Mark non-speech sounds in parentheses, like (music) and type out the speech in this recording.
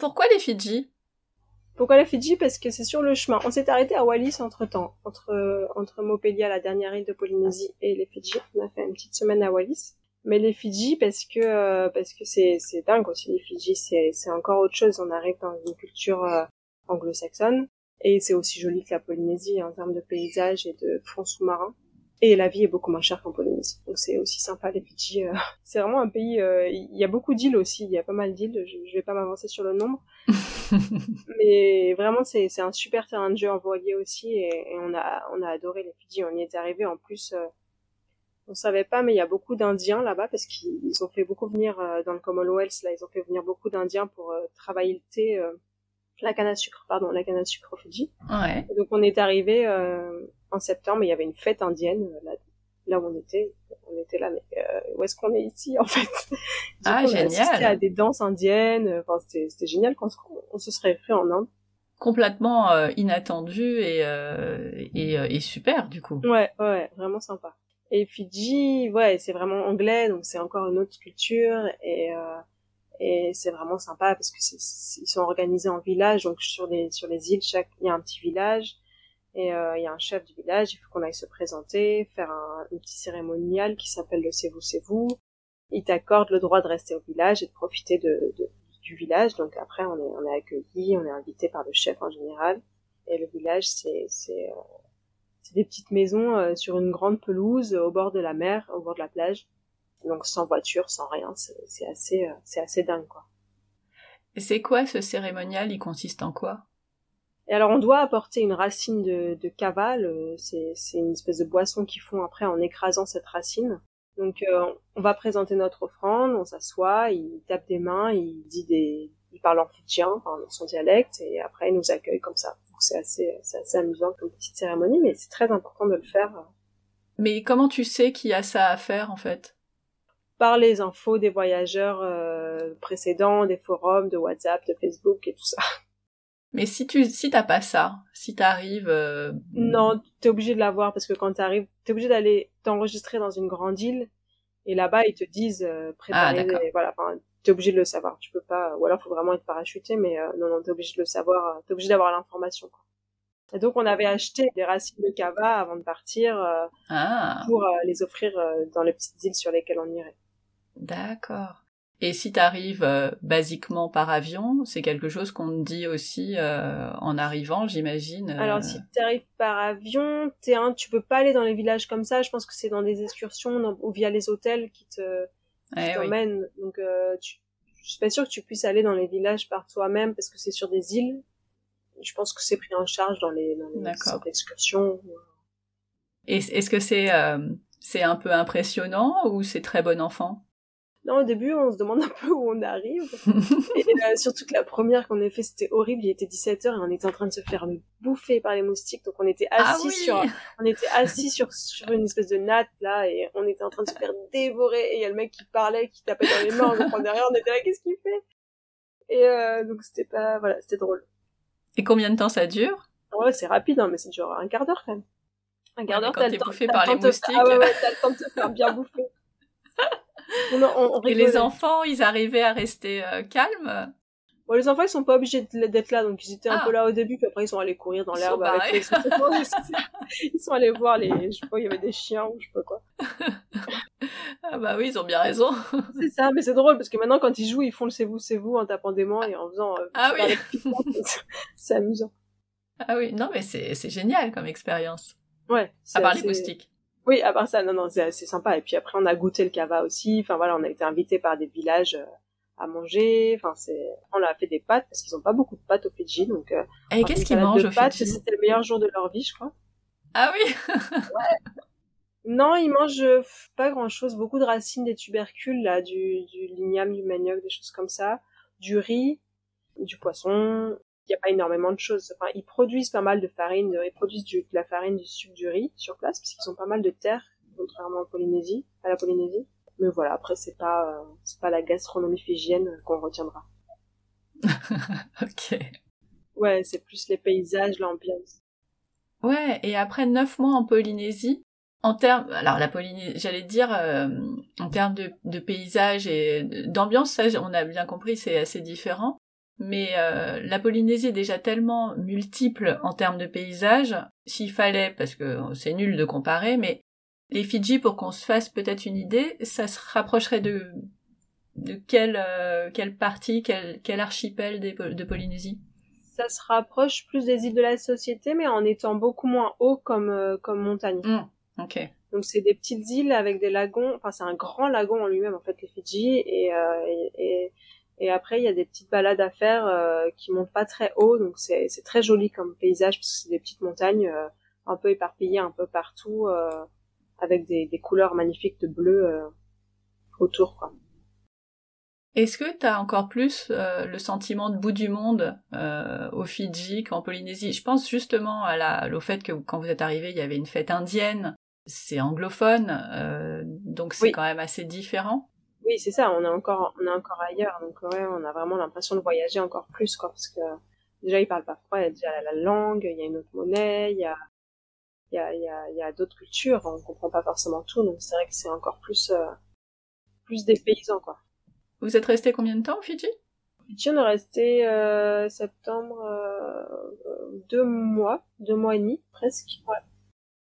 Pourquoi les Fidji? Pourquoi les Fidji? Parce que c'est sur le chemin. On s'est arrêté à Wallis entre-temps, entre, entre Mopelia, la dernière île de Polynésie, et les Fidji. On a fait une petite semaine à Wallis. Mais les Fidji, parce que euh, parce que c'est c'est dingue aussi les Fidji, c'est c'est encore autre chose. On arrive dans une culture euh, anglo-saxonne et c'est aussi joli que la Polynésie en termes de paysage et de fonds sous-marins. Et la vie est beaucoup moins chère qu'en Polynésie. Donc c'est aussi sympa les Fidji. Euh. (laughs) C'est vraiment un pays. Il y a beaucoup d'îles aussi. Il y a pas mal d'îles. Je, vais pas m'avancer sur le nombre. (laughs) Mais vraiment c'est c'est un super terrain de jeu envoyé aussi et, et, on a on a adoré les Fidji. On y est arrivé en plus on savait pas, mais il y a beaucoup d'Indiens là-bas parce qu'ils ont fait beaucoup venir euh, dans le Commonwealth. Là, ils ont fait venir beaucoup d'Indiens pour euh, travailler le thé, euh, la canne à sucre, pardon, la canne à sucre au Fidji. Ouais. donc on est arrivé en septembre, il y avait une fête indienne là, là où on était. Là, mais où est-ce qu'on est ici en fait? (laughs) Ah coup, génial. On à des danses indiennes. Enfin, c'était génial quand on, se serait fait en Inde complètement euh, inattendu et, euh, et, et, super du coup. Ouais, ouais, vraiment sympa. Et Fidji, ouais, c'est vraiment anglais, donc c'est encore une autre culture et euh, et c'est vraiment sympa parce que ils sont organisés en village, donc sur les sur les îles, chaque il y a un petit village et euh, il y a un chef du village, il faut qu'on aille se présenter, faire un, un petit cérémonial qui s'appelle le c'est vous c'est vous. Il t'accorde le droit de rester au village et de profiter de, de, du village. Donc après on est on est accueilli, on est invité par le chef en général et le village c'est c'est euh, des petites maisons euh, sur une grande pelouse au bord de la mer, au bord de la plage. Donc sans voiture, sans rien, c'est assez, euh, c'est assez dingue quoi. Et c'est quoi ce cérémonial? Il consiste en quoi? Et alors on doit apporter une racine de, de cavale, euh, c'est une espèce de boisson qu'ils font après en écrasant cette racine. Donc euh, on va présenter notre offrande, on s'assoit, il tape des mains, il dit des, il parle en fidjien, enfin dans son dialecte, et après il nous accueille comme ça c'est assez, c'est assez amusant comme petite cérémonie, mais c'est très important de le faire. Mais comment tu sais qu'il y a ça à faire en fait? Par les infos des voyageurs euh, précédents, des forums, de WhatsApp, de Facebook et tout ça. Mais si tu si t'as pas ça, si t'arrives euh... Non, t'es obligé de l'avoir parce que quand t'arrives, t'es obligé d'aller t'enregistrer dans une grande île et là-bas ils te disent euh, préparer, ah, des, voilà, enfin, t'es obligé de le savoir. Tu peux pas, ou alors faut vraiment être parachuté, mais euh, non, non, t'es obligé de le savoir. Euh, t'es obligé d'avoir l'information. Quoi. Et donc on avait acheté des racines de cava avant de partir euh, ah. pour euh, les offrir dans les petites îles sur lesquelles on irait. D'accord. Et si t'arrives euh, basiquement par avion, c'est quelque chose qu'on te dit aussi en arrivant, j'imagine. Alors si t'arrives par avion, t'es un, tu peux pas aller dans les villages comme ça. Je pense que c'est dans des excursions dans, ou via les hôtels qui te qui eh t'emmènent. oui. Donc, euh, tu, je suis pas sûre que tu puisses aller dans les villages par toi-même parce que c'est sur des îles. Je pense que c'est pris en charge dans les, dans les d'excursion. Et est-ce que c'est euh, c'est un peu impressionnant ou c'est très bon enfant? Non, au début, on se demande un (laughs) peu où on arrive. et euh, (laughs) surtout que la première qu'on a fait, c'était horrible. Il était 17h et on était en train de se faire bouffer par les moustiques. Donc on était assis ah oui sur, on était assis sur, sur une espèce de natte, là, et on était en train de se faire dévorer. Et il y a le mec qui parlait, qui tapait dans les mains. Donc on derrière, on était là, qu'est-ce qu'il fait? Et euh, donc c'était pas, voilà, c'était drôle. Et combien de temps ça dure? Ouais, c'est rapide, hein, mais ça dure un quart d'heure quand même. Un quart d'heure, t'as le temps, bouffé par les moustiques. Ah ouais, ouais, t'as le temps de te faire bien (laughs) bouffer. On, on, on et les enfants, ils arrivaient à rester euh, calmes? Bon, les enfants, ils sont pas obligés d'être là, donc ils étaient ah. un peu là au début, puis après ils sont allés courir dans l'herbe avec les (laughs) Ils sont allés voir les, je sais pas, il y avait des chiens ou je sais pas quoi. (laughs) ah bah oui, ils ont bien raison. c'est ça, mais c'est drôle parce que maintenant quand ils jouent, ils font le c'est vous, c'est vous en tapant des mains et en faisant. Euh, ah oui. (laughs) c'est amusant. Ah oui, non mais c'est c'est génial comme expérience. Ouais. À part les moustiques. Oui, à part ça, non, non, c'est sympa. Et puis après, on a goûté le cava aussi. Enfin voilà, on a été invité par des villages euh, à manger. Enfin, c'est, on a fait des pâtes parce qu'ils ont pas beaucoup de pâtes au Fidji, donc. Euh, Et qu'est-ce qu'ils mangent au Fidji C'était le meilleur jour de leur vie, je crois. Ah oui. (laughs) ouais. Non, ils mangent pas grand-chose. Beaucoup de racines, des tubercules là, du, du ligname, du manioc, des choses comme ça, du riz, du poisson. Il n'y a pas énormément de choses. Enfin, ils produisent pas mal de farine, ils produisent du, de la farine, du sucre, du riz sur place, parce qu'ils ont pas mal de terre, contrairement à Polynésie, à la Polynésie. Mais voilà, après c'est pas euh, c'est pas la gastronomie fidjienne qu'on retiendra. (laughs) ok. Ouais, c'est plus les paysages, l'ambiance. Ouais, et après neuf mois en Polynésie, en termes, alors la Polynésie, j'allais dire, euh, en termes de, de paysage et d'ambiance, ça, on a bien compris, c'est assez différent. Mais euh, la Polynésie est déjà tellement multiple en termes de paysages, s'il fallait, parce que c'est nul de comparer, mais les Fidji, pour qu'on se fasse peut-être une idée, ça se rapprocherait de, de quelle, euh, quelle partie, quel, quel archipel de Polynésie? Ça se rapproche plus des îles de la Société, mais en étant beaucoup moins haut comme, euh, comme montagne. Mmh, ok. Donc c'est des petites îles avec des lagons, enfin c'est un grand lagon en lui-même en fait les Fidji et, euh, et, et, après il y a des petites balades à faire euh, qui montent pas très haut donc c'est très joli comme paysage parce que c'est des petites montagnes euh, un peu éparpillées un peu partout euh, avec des, des couleurs magnifiques de bleu euh, autour quoi. Est-ce que tu as encore plus euh, le sentiment de bout du monde euh, au Fidji qu'en Polynésie? Je pense justement à la, au fait que quand vous êtes arrivé, il y avait une fête indienne c'est anglophone, euh, donc c'est quand même assez différent. Oui, c'est ça. On est encore, on est encore ailleurs, donc ouais, on a vraiment l'impression de voyager encore plus, quoi, parce que déjà ils parlent pas froid, il y a déjà la langue, il y a une autre monnaie, il y a, il y a, il y a, il y a d'autres cultures, on comprend pas forcément tout, donc c'est vrai que c'est encore plus, euh, plus des paysans, quoi. Vous êtes resté combien de temps au Fidji? Fidji, on est resté euh, septembre euh, deux mois, deux mois et demi presque. Ouais.